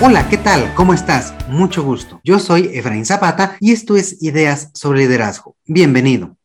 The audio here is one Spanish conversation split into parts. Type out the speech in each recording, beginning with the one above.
Hola, ¿qué tal? ¿Cómo estás? Mucho gusto. Yo soy Efraín Zapata y esto es Ideas sobre Liderazgo. Bienvenido.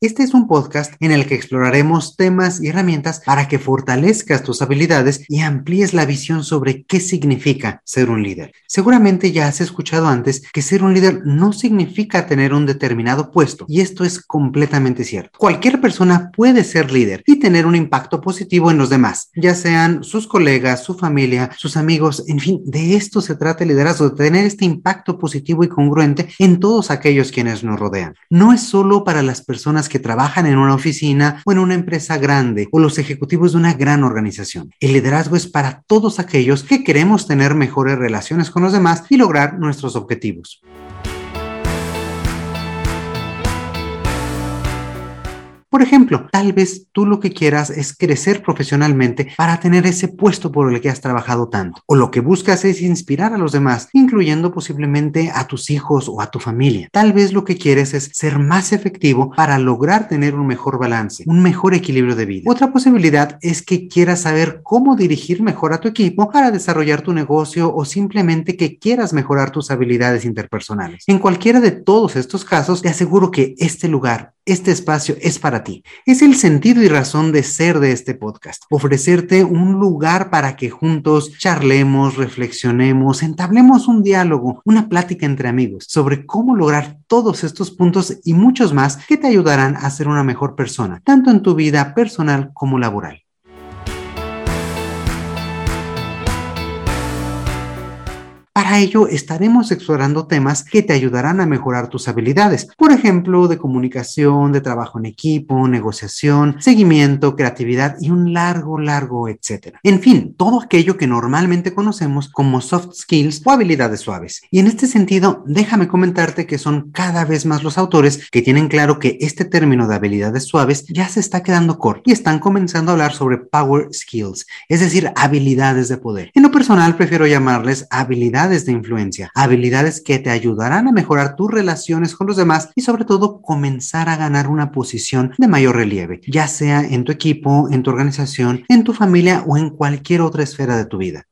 Este es un podcast en el que exploraremos temas y herramientas para que fortalezcas tus habilidades y amplíes la visión sobre qué significa ser un líder. Seguramente ya has escuchado antes que ser un líder no significa tener un determinado puesto y esto es completamente cierto. Cualquier persona puede ser líder y tener un impacto positivo en los demás, ya sean sus colegas, su familia, sus amigos, en fin, de esto se trata el liderazgo, de tener este impacto positivo y congruente en todos aquellos quienes nos rodean. No es solo para las personas que trabajan en una oficina o en una empresa grande o los ejecutivos de una gran organización. El liderazgo es para todos aquellos que queremos tener mejores relaciones con los demás y lograr nuestros objetivos. Por ejemplo, tal vez tú lo que quieras es crecer profesionalmente para tener ese puesto por el que has trabajado tanto. O lo que buscas es inspirar a los demás, incluyendo posiblemente a tus hijos o a tu familia. Tal vez lo que quieres es ser más efectivo para lograr tener un mejor balance, un mejor equilibrio de vida. Otra posibilidad es que quieras saber cómo dirigir mejor a tu equipo para desarrollar tu negocio o simplemente que quieras mejorar tus habilidades interpersonales. En cualquiera de todos estos casos, te aseguro que este lugar este espacio es para ti. Es el sentido y razón de ser de este podcast. Ofrecerte un lugar para que juntos charlemos, reflexionemos, entablemos un diálogo, una plática entre amigos sobre cómo lograr todos estos puntos y muchos más que te ayudarán a ser una mejor persona, tanto en tu vida personal como laboral. Para ello estaremos explorando temas que te ayudarán a mejorar tus habilidades, por ejemplo, de comunicación, de trabajo en equipo, negociación, seguimiento, creatividad y un largo, largo, etcétera. En fin, todo aquello que normalmente conocemos como soft skills o habilidades suaves. Y en este sentido, déjame comentarte que son cada vez más los autores que tienen claro que este término de habilidades suaves ya se está quedando corto y están comenzando a hablar sobre power skills, es decir, habilidades de poder. En lo personal, prefiero llamarles habilidades de influencia, habilidades que te ayudarán a mejorar tus relaciones con los demás y sobre todo comenzar a ganar una posición de mayor relieve, ya sea en tu equipo, en tu organización, en tu familia o en cualquier otra esfera de tu vida.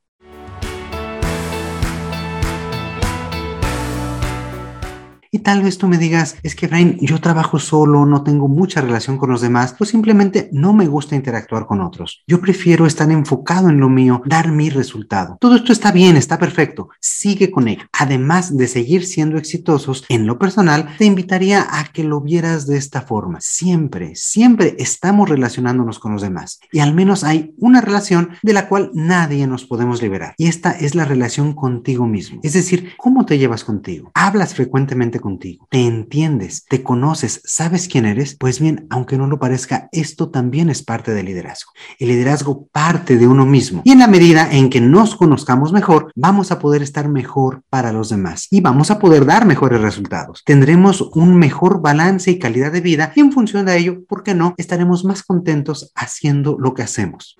Y tal vez tú me digas, es que Brian, yo trabajo solo, no tengo mucha relación con los demás, o simplemente no me gusta interactuar con otros. Yo prefiero estar enfocado en lo mío, dar mi resultado. Todo esto está bien, está perfecto. Sigue con ello. Además de seguir siendo exitosos en lo personal, te invitaría a que lo vieras de esta forma. Siempre, siempre estamos relacionándonos con los demás. Y al menos hay una relación de la cual nadie nos podemos liberar. Y esta es la relación contigo mismo. Es decir, ¿cómo te llevas contigo? ¿Hablas frecuentemente contigo, te entiendes, te conoces, sabes quién eres, pues bien, aunque no lo parezca, esto también es parte del liderazgo. El liderazgo parte de uno mismo y en la medida en que nos conozcamos mejor, vamos a poder estar mejor para los demás y vamos a poder dar mejores resultados. Tendremos un mejor balance y calidad de vida y en función de ello, ¿por qué no? Estaremos más contentos haciendo lo que hacemos.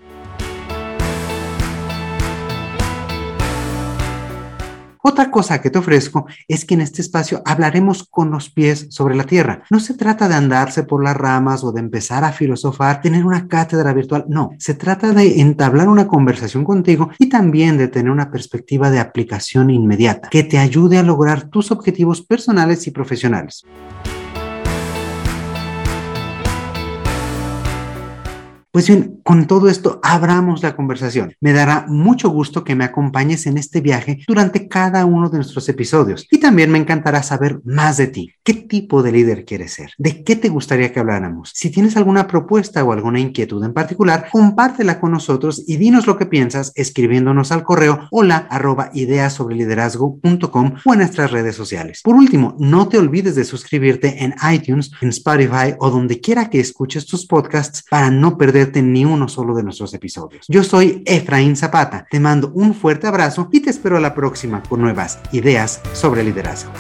Otra cosa que te ofrezco es que en este espacio hablaremos con los pies sobre la tierra. No se trata de andarse por las ramas o de empezar a filosofar, tener una cátedra virtual. No, se trata de entablar una conversación contigo y también de tener una perspectiva de aplicación inmediata que te ayude a lograr tus objetivos personales y profesionales. Pues bien, con todo esto abramos la conversación. Me dará mucho gusto que me acompañes en este viaje durante cada uno de nuestros episodios y también me encantará saber más de ti. ¿Qué tipo de líder quieres ser? ¿De qué te gustaría que habláramos? Si tienes alguna propuesta o alguna inquietud en particular, compártela con nosotros y dinos lo que piensas escribiéndonos al correo hola arroba ideas sobre o en nuestras redes sociales. Por último, no te olvides de suscribirte en iTunes, en Spotify o donde quiera que escuches tus podcasts para no perder ni uno solo de nuestros episodios. Yo soy Efraín Zapata, te mando un fuerte abrazo y te espero a la próxima con nuevas ideas sobre liderazgo.